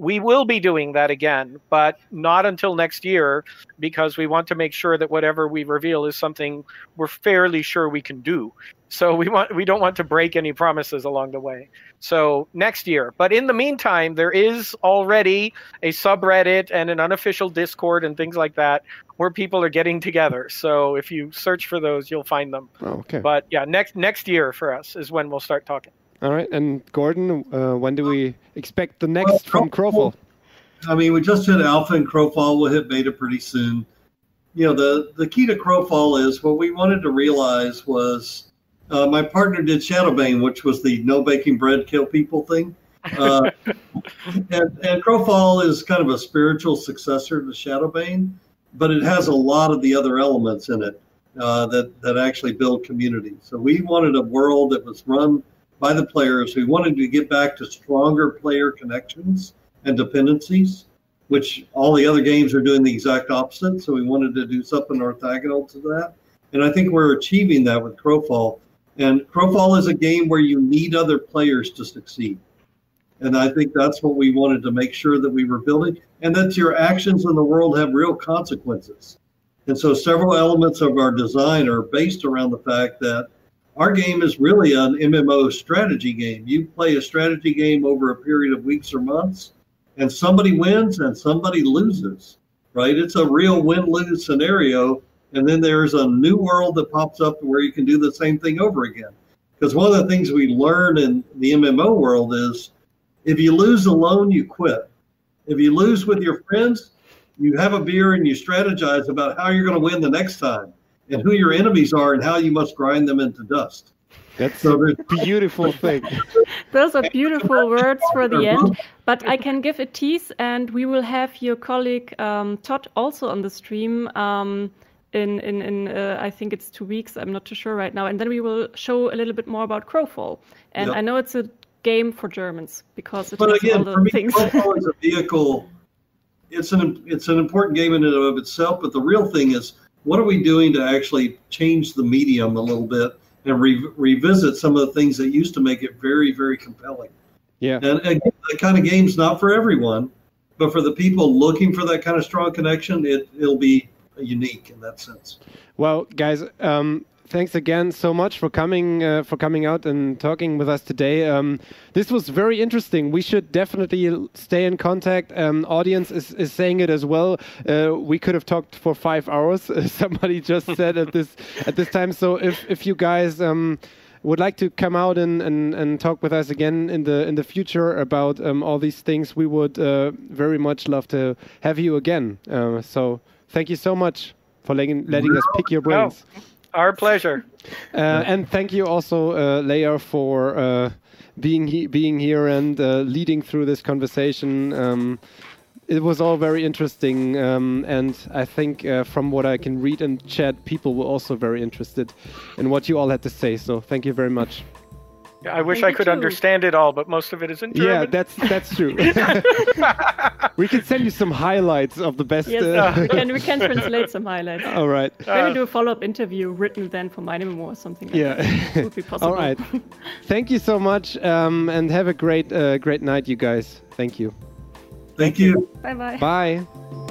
Speaker 6: We will be doing that again, but not until next year because we want to make sure that whatever we reveal is something we're fairly sure we can do. So we want we don't want to break any promises along the way. So next year. But in the meantime, there is already a subreddit and an unofficial Discord and things like that where people are getting together. So if you search for those, you'll find them.
Speaker 3: Oh, okay.
Speaker 6: But yeah, next next year for us is when we'll start talking.
Speaker 3: All right. And Gordon, uh, when do we expect the next well, from Crowfall?
Speaker 4: I mean, we just hit alpha and Crowfall will hit beta pretty soon. You know, the the key to Crowfall is what we wanted to realize was uh, my partner did Shadowbane, which was the no baking bread kill people thing. Uh, and, and Crowfall is kind of a spiritual successor to Shadowbane, but it has a lot of the other elements in it uh, that that actually build community. So we wanted a world that was run by the players. We wanted to get back to stronger player connections and dependencies, which all the other games are doing the exact opposite. So we wanted to do something orthogonal to that. And I think we're achieving that with Crowfall. And Crowfall is a game where you need other players to succeed. And I think that's what we wanted to make sure that we were building, and that your actions in the world have real consequences. And so several elements of our design are based around the fact that our game is really an MMO strategy game. You play a strategy game over a period of weeks or months, and somebody wins and somebody loses, right? It's a real win lose scenario and then there's a new world that pops up where you can do the same thing over again. Because one of the things we learn in the MMO world is if you lose alone, you quit. If you lose with your friends, you have a beer and you strategize about how you're going to win the next time and who your enemies are and how you must grind them into dust.
Speaker 3: That's so a beautiful thing.
Speaker 5: Those are beautiful words for the end. But I can give a tease, and we will have your colleague um, Todd also on the stream. Um, in in, in uh, I think it's two weeks. I'm not too sure right now. And then we will show a little bit more about Crowfall. And yep. I know it's a game for Germans because it
Speaker 4: but
Speaker 5: has
Speaker 4: again,
Speaker 5: all the
Speaker 4: for me,
Speaker 5: things.
Speaker 4: Crowfall is a vehicle. It's an it's an important game in and of itself. But the real thing is, what are we doing to actually change the medium a little bit and re- revisit some of the things that used to make it very very compelling.
Speaker 3: Yeah.
Speaker 4: And again, that kind of game's not for everyone, but for the people looking for that kind of strong connection, it it'll be unique in that sense.
Speaker 3: Well, guys, um, thanks again so much for coming uh, for coming out and talking with us today. Um, this was very interesting. We should definitely stay in contact. Um, audience is, is saying it as well. Uh, we could have talked for five hours. Somebody just said at this at this time. So if if you guys. Um, would like to come out and, and, and talk with us again in the in the future about um, all these things, we would uh, very much love to have you again. Uh, so thank you so much for letting, letting us pick your brains.
Speaker 6: Oh, our pleasure.
Speaker 3: Uh, and thank you also, uh, Leia, for uh, being he being here and uh, leading through this conversation. Um, it was all very interesting, um, and I think uh, from what I can read in chat, people were also very interested in what you all had to say. So thank you very much.
Speaker 6: I wish
Speaker 5: Thank
Speaker 6: I could
Speaker 5: too.
Speaker 6: understand it all, but most of it is in German.
Speaker 3: Yeah, that's that's true. we can send you some highlights of the best.
Speaker 5: Yes,
Speaker 3: uh,
Speaker 5: we can we can translate some highlights.
Speaker 3: All right.
Speaker 5: Maybe do a follow-up interview written then for my MMO or something. Like
Speaker 3: Yeah.
Speaker 5: that. would be possible.
Speaker 3: All right. Thank you so much, um, and have a great uh, great night, you guys. Thank you.
Speaker 4: Thank you.
Speaker 5: Bye bye.
Speaker 3: Bye.